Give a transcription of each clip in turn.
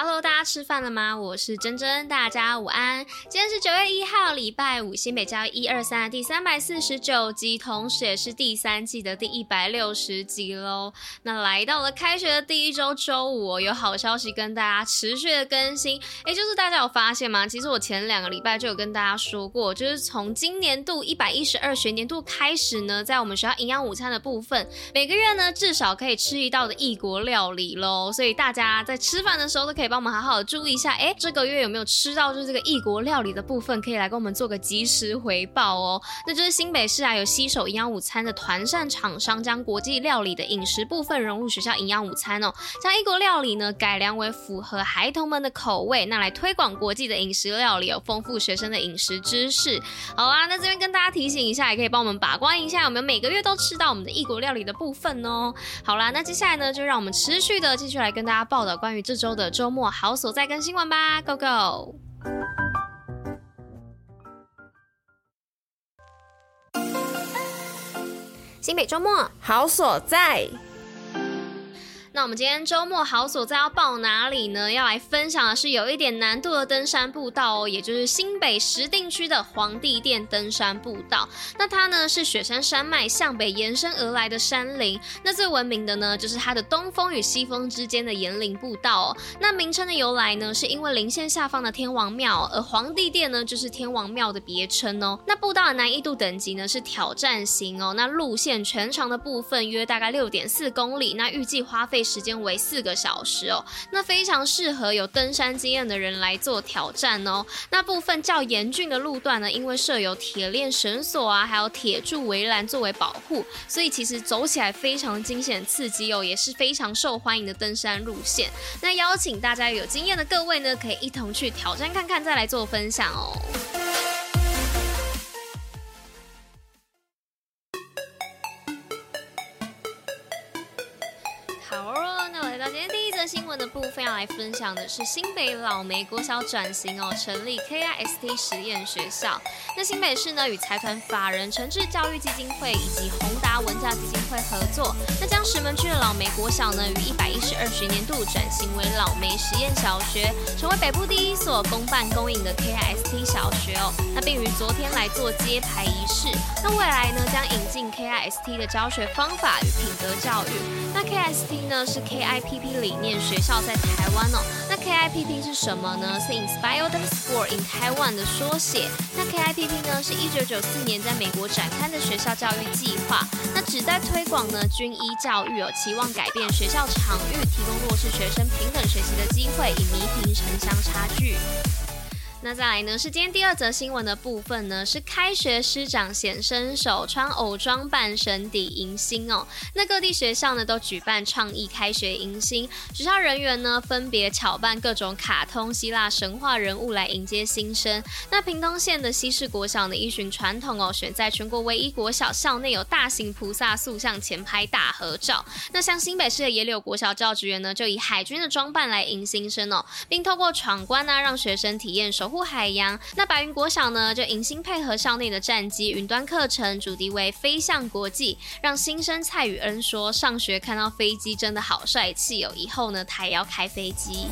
Hello，大家吃饭了吗？我是珍珍，大家午安。今天是九月一号，礼拜五，新北教育一二三第三百四十九集，同时也是第三季的第一百六十集喽。那来到了开学的第一周周五，有好消息跟大家持续的更新。哎，就是大家有发现吗？其实我前两个礼拜就有跟大家说过，就是从今年度一百一十二学年度开始呢，在我们学校营养午餐的部分，每个月呢至少可以吃一道的异国料理喽。所以大家在吃饭的时候都可以。帮我们好好注意一下，哎，这个月有没有吃到就是这个异国料理的部分，可以来跟我们做个及时回报哦。那就是新北市啊，有携手营养午餐的团膳厂商，将国际料理的饮食部分融入学校营养午餐哦，将异国料理呢改良为符合孩童们的口味，那来推广国际的饮食料理哦，丰富学生的饮食知识。好啦，那这边跟大家提醒一下，也可以帮我们把关一下，有没有每个月都吃到我们的异国料理的部分哦。好啦，那接下来呢，就让我们持续的继续来跟大家报道关于这周的周末。好所在跟新闻吧，Go Go！新北周末好所在。那我们今天周末好所在要报哪里呢？要来分享的是有一点难度的登山步道哦，也就是新北石碇区的皇帝殿登山步道。那它呢是雪山山脉向北延伸而来的山林。那最闻名的呢就是它的东峰与西峰之间的岩棱步道哦。那名称的由来呢是因为棱线下方的天王庙，而皇帝殿呢就是天王庙的别称哦。那步道的难易度等级呢是挑战型哦。那路线全长的部分约大概六点四公里，那预计花费。时间为四个小时哦，那非常适合有登山经验的人来做挑战哦。那部分较严峻的路段呢，因为设有铁链绳索啊，还有铁柱围栏作为保护，所以其实走起来非常惊险刺激哦，也是非常受欢迎的登山路线。那邀请大家有经验的各位呢，可以一同去挑战看看，再来做分享哦。新闻的部分要来分享的是新北老梅国小转型哦，成立 KIST 实验学校。那新北市呢与财团法人诚志教育基金会以及宏达文教基金会合作，那将石门区的老梅国小呢于一百一十二学年度转型为老梅实验小学，成为北部第一所公办公营的 KIST 小学哦。那并于昨天来做揭牌仪式。那未来呢将引进 KIST 的教学方法与品德教育。那 KIST 呢是 KIPP 理念。学校在台湾哦，那 KIPP 是什么呢？是 Inspired School in Taiwan 的缩写。那 KIPP 呢，是一九九四年在美国展开的学校教育计划，那旨在推广呢军医教育哦，期望改变学校场域，提供弱势学生平等学习的机会，以弥平城乡差距。那再来呢，是今天第二则新闻的部分呢，是开学师长显身手，穿偶装扮神邸迎新哦。那各地学校呢都举办创意开学迎新，学校人员呢分别巧扮各种卡通、希腊神话人物来迎接新生。那屏东县的西势国小呢依循传统哦，选在全国唯一国小校内有大型菩萨塑像前拍大合照。那像新北市的野柳国小教职员呢，就以海军的装扮来迎新生哦，并透过闯关呢、让学生体验手。保护海洋，那白云国小呢就迎新配合校内的战机云端课程，主题为飞向国际，让新生蔡宇恩说，上学看到飞机真的好帅气哦，以后呢他也要开飞机。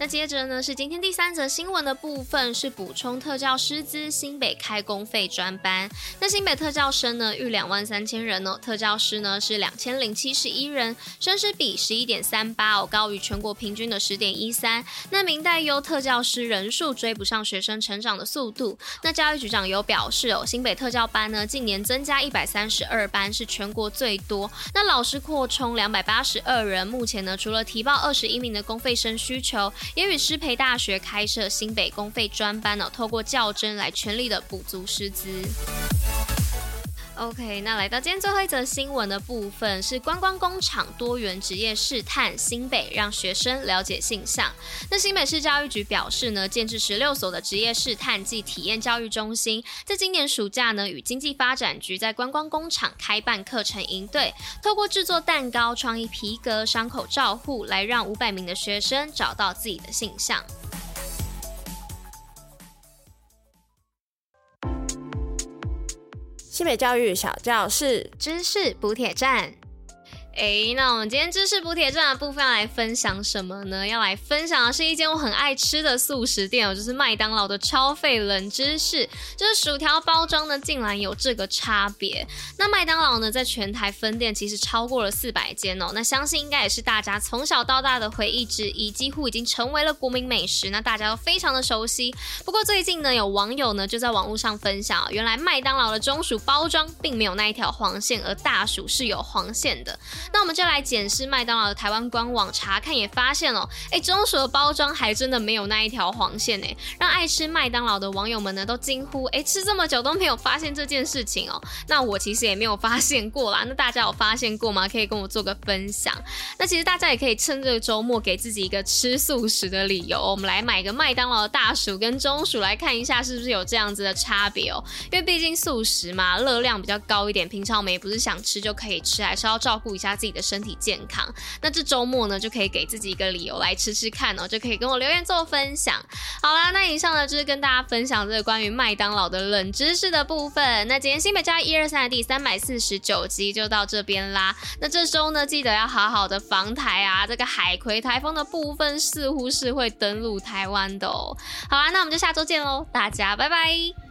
那接着呢是今天第三则新闻的部分，是补充特教师资，新北开公费专班。那新北特教生呢逾两万三千人哦，特教师呢是两千零七十一人，生师比十一点三八哦，高于全国平均的十点一三。那明代优特教师人数追不上学生成长的速度。那教育局长有表示哦，新北特教班呢近年增加一百三十二班，是全国最多。那老师扩充两百八十二人，目前呢除了提报二十一名的公费生需求。也与师培大学开设新北公费专班呢，透过较真来全力的补足师资。OK，那来到今天最后一则新闻的部分是观光工厂多元职业试探新北，让学生了解性向。那新北市教育局表示呢，建置十六所的职业试探暨体验教育中心，在今年暑假呢，与经济发展局在观光工厂开办课程营队，透过制作蛋糕、创意皮革、伤口照护，来让五百名的学生找到自己的性向。新北教育小教室，知识补铁站。哎，那我们今天知识补铁站的部分要来分享什么呢？要来分享的是一间我很爱吃的速食店哦，就是麦当劳的超费冷知识，就是薯条包装呢竟然有这个差别。那麦当劳呢，在全台分店其实超过了四百间哦，那相信应该也是大家从小到大的回忆之一，几乎已经成为了国民美食，那大家都非常的熟悉。不过最近呢，有网友呢就在网络上分享，原来麦当劳的中薯包装并没有那一条黄线，而大薯是有黄线的。那我们就来检视麦当劳的台湾官网查看，也发现哦，哎，中薯的包装还真的没有那一条黄线哎，让爱吃麦当劳的网友们呢都惊呼，哎，吃这么久都没有发现这件事情哦。那我其实也没有发现过啦，那大家有发现过吗？可以跟我做个分享。那其实大家也可以趁这个周末给自己一个吃素食的理由，我们来买个麦当劳的大薯跟中薯来看一下是不是有这样子的差别哦。因为毕竟素食嘛，热量比较高一点，平常我们也不是想吃就可以吃，还是要照顾一下自己的身体。健康，那这周末呢就可以给自己一个理由来吃吃看哦，就可以跟我留言做分享。好啦，那以上呢就是跟大家分享这个关于麦当劳的冷知识的部分。那今天新北教一二三的第三百四十九集就到这边啦。那这周呢记得要好好的防台啊，这个海葵台风的部分似乎是会登陆台湾的哦。好啦，那我们就下周见喽，大家拜拜。